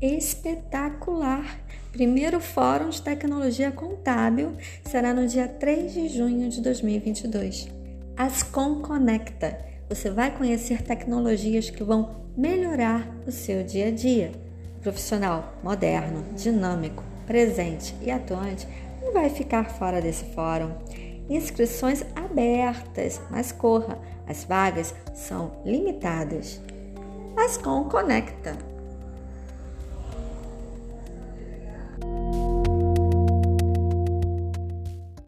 espetacular. Primeiro Fórum de Tecnologia Contábil será no dia 3 de junho de 2022. Ascom Conecta. Você vai conhecer tecnologias que vão melhorar o seu dia a dia. Profissional moderno, dinâmico, presente e atuante não vai ficar fora desse fórum. Inscrições abertas, mas corra, as vagas são limitadas. Ascom Conecta.